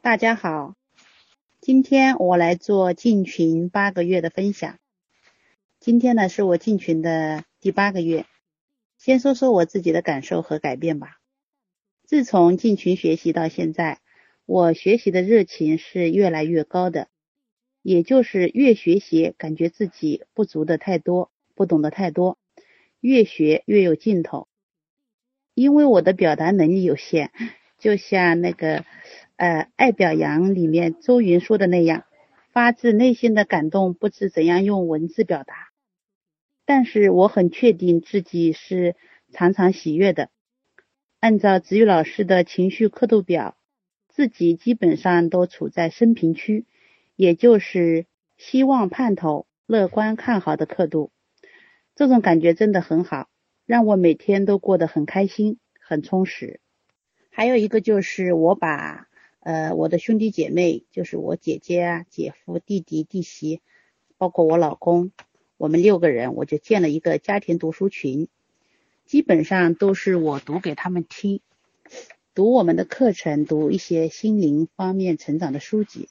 大家好，今天我来做进群八个月的分享。今天呢是我进群的第八个月，先说说我自己的感受和改变吧。自从进群学习到现在，我学习的热情是越来越高的，也就是越学习感觉自己不足的太多，不懂得太多，越学越有劲头。因为我的表达能力有限，就像那个。呃，《爱表扬》里面周云说的那样，发自内心的感动，不知怎样用文字表达。但是我很确定自己是常常喜悦的。按照子宇老师的情绪刻度表，自己基本上都处在升平区，也就是希望盼头、乐观看好的刻度。这种感觉真的很好，让我每天都过得很开心、很充实。还有一个就是我把。呃，我的兄弟姐妹就是我姐姐啊、姐夫、弟弟、弟媳，包括我老公，我们六个人，我就建了一个家庭读书群，基本上都是我读给他们听，读我们的课程，读一些心灵方面成长的书籍。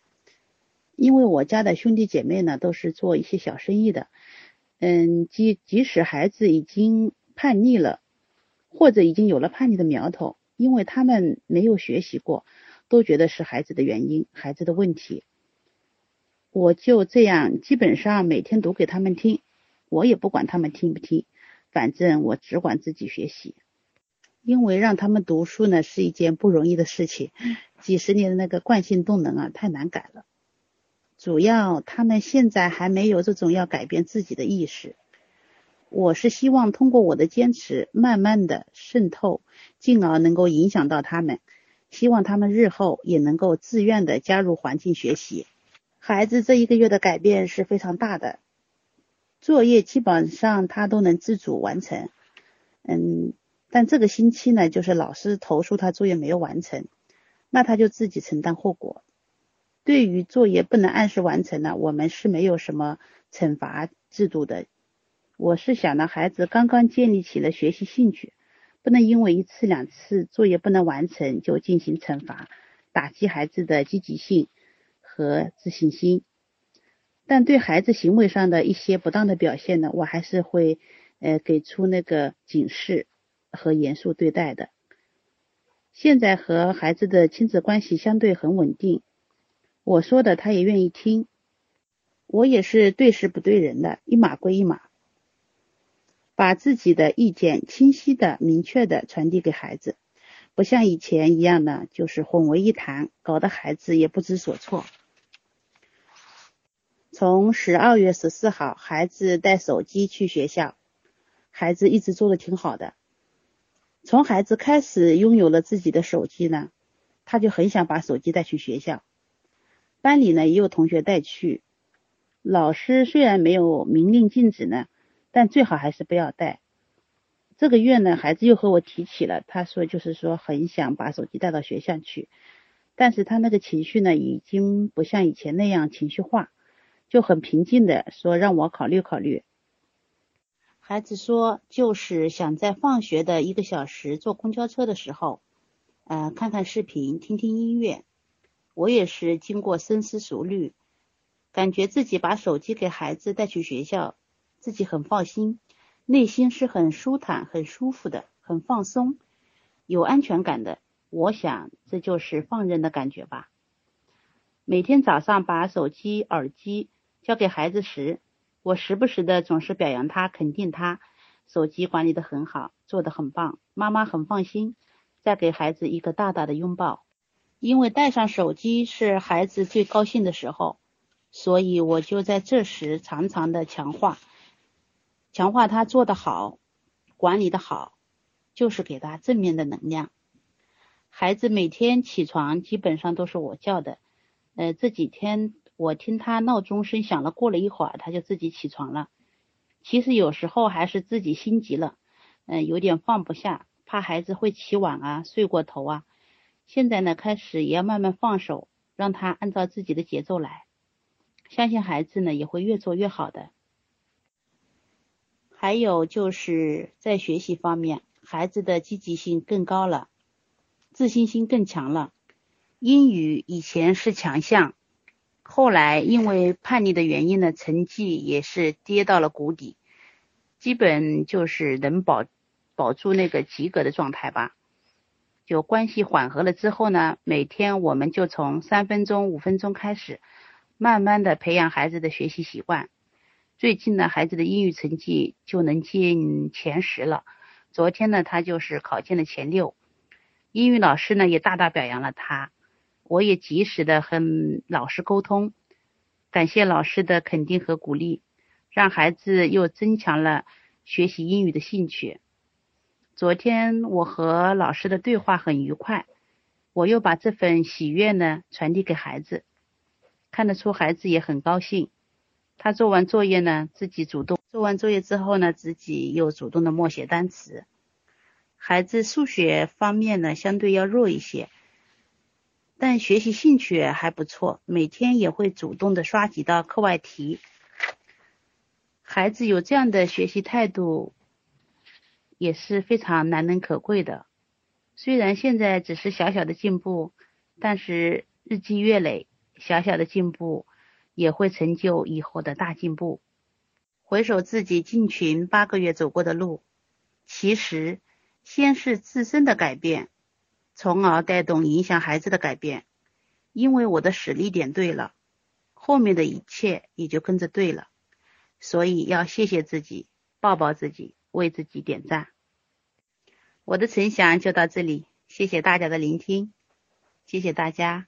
因为我家的兄弟姐妹呢，都是做一些小生意的，嗯，即即使孩子已经叛逆了，或者已经有了叛逆的苗头，因为他们没有学习过。都觉得是孩子的原因，孩子的问题。我就这样，基本上每天读给他们听，我也不管他们听不听，反正我只管自己学习。因为让他们读书呢是一件不容易的事情，几十年的那个惯性动能啊太难改了。主要他们现在还没有这种要改变自己的意识。我是希望通过我的坚持，慢慢的渗透，进而能够影响到他们。希望他们日后也能够自愿的加入环境学习。孩子这一个月的改变是非常大的，作业基本上他都能自主完成。嗯，但这个星期呢，就是老师投诉他作业没有完成，那他就自己承担后果。对于作业不能按时完成呢，我们是没有什么惩罚制度的。我是想呢，孩子刚刚建立起了学习兴趣。不能因为一次两次作业不能完成就进行惩罚，打击孩子的积极性和自信心。但对孩子行为上的一些不当的表现呢，我还是会呃给出那个警示和严肃对待的。现在和孩子的亲子关系相对很稳定，我说的他也愿意听，我也是对事不对人的，一码归一码。把自己的意见清晰的、明确的传递给孩子，不像以前一样呢，就是混为一谈，搞得孩子也不知所措。从十二月十四号，孩子带手机去学校，孩子一直做的挺好的。从孩子开始拥有了自己的手机呢，他就很想把手机带去学校。班里呢也有同学带去，老师虽然没有明令禁止呢。但最好还是不要带。这个月呢，孩子又和我提起了，他说就是说很想把手机带到学校去，但是他那个情绪呢，已经不像以前那样情绪化，就很平静的说让我考虑考虑。孩子说就是想在放学的一个小时坐公交车的时候，呃，看看视频，听听音乐。我也是经过深思熟虑，感觉自己把手机给孩子带去学校。自己很放心，内心是很舒坦、很舒服的，很放松，有安全感的。我想这就是放任的感觉吧。每天早上把手机、耳机交给孩子时，我时不时的总是表扬他、肯定他，手机管理的很好，做的很棒，妈妈很放心。再给孩子一个大大的拥抱，因为带上手机是孩子最高兴的时候，所以我就在这时常常的强化。强化他做得好，管理的好，就是给他正面的能量。孩子每天起床基本上都是我叫的，呃，这几天我听他闹钟声响了，过了一会儿他就自己起床了。其实有时候还是自己心急了，嗯，有点放不下，怕孩子会起晚啊，睡过头啊。现在呢，开始也要慢慢放手，让他按照自己的节奏来，相信孩子呢也会越做越好的。还有就是在学习方面，孩子的积极性更高了，自信心更强了。英语以前是强项，后来因为叛逆的原因呢，成绩也是跌到了谷底，基本就是能保保住那个及格的状态吧。就关系缓和了之后呢，每天我们就从三分钟、五分钟开始，慢慢的培养孩子的学习习惯。最近呢，孩子的英语成绩就能进前十了。昨天呢，他就是考进了前六。英语老师呢也大大表扬了他，我也及时的和老师沟通，感谢老师的肯定和鼓励，让孩子又增强了学习英语的兴趣。昨天我和老师的对话很愉快，我又把这份喜悦呢传递给孩子，看得出孩子也很高兴。他做完作业呢，自己主动做完作业之后呢，自己又主动的默写单词。孩子数学方面呢相对要弱一些，但学习兴趣还不错，每天也会主动的刷几道课外题。孩子有这样的学习态度。也是非常难能可贵的。虽然现在只是小小的进步，但是日积月累，小小的进步也会成就以后的大进步。回首自己进群八个月走过的路，其实先是自身的改变，从而带动影响孩子的改变。因为我的实力点对了，后面的一切也就跟着对了。所以要谢谢自己，抱抱自己。为自己点赞。我的陈翔就到这里，谢谢大家的聆听，谢谢大家。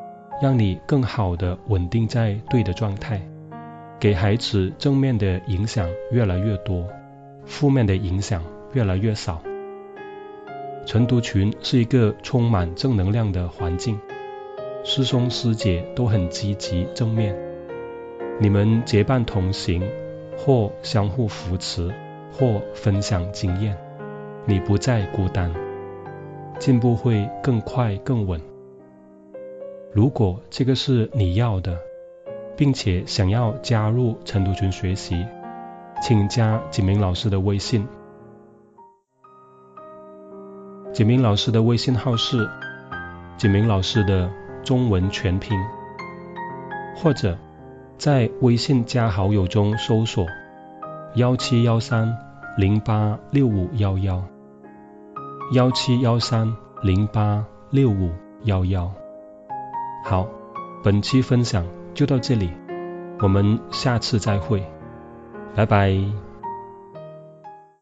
让你更好的稳定在对的状态，给孩子正面的影响越来越多，负面的影响越来越少。晨读群是一个充满正能量的环境，师兄师姐都很积极正面。你们结伴同行，或相互扶持，或分享经验，你不再孤单，进步会更快更稳。如果这个是你要的，并且想要加入晨读群学习，请加景明老师的微信。景明老师的微信号是景明老师的中文全拼，或者。在微信加好友中搜索幺七幺三零八六五幺幺，幺七幺三零八六五幺幺。好，本期分享就到这里，我们下次再会，拜拜。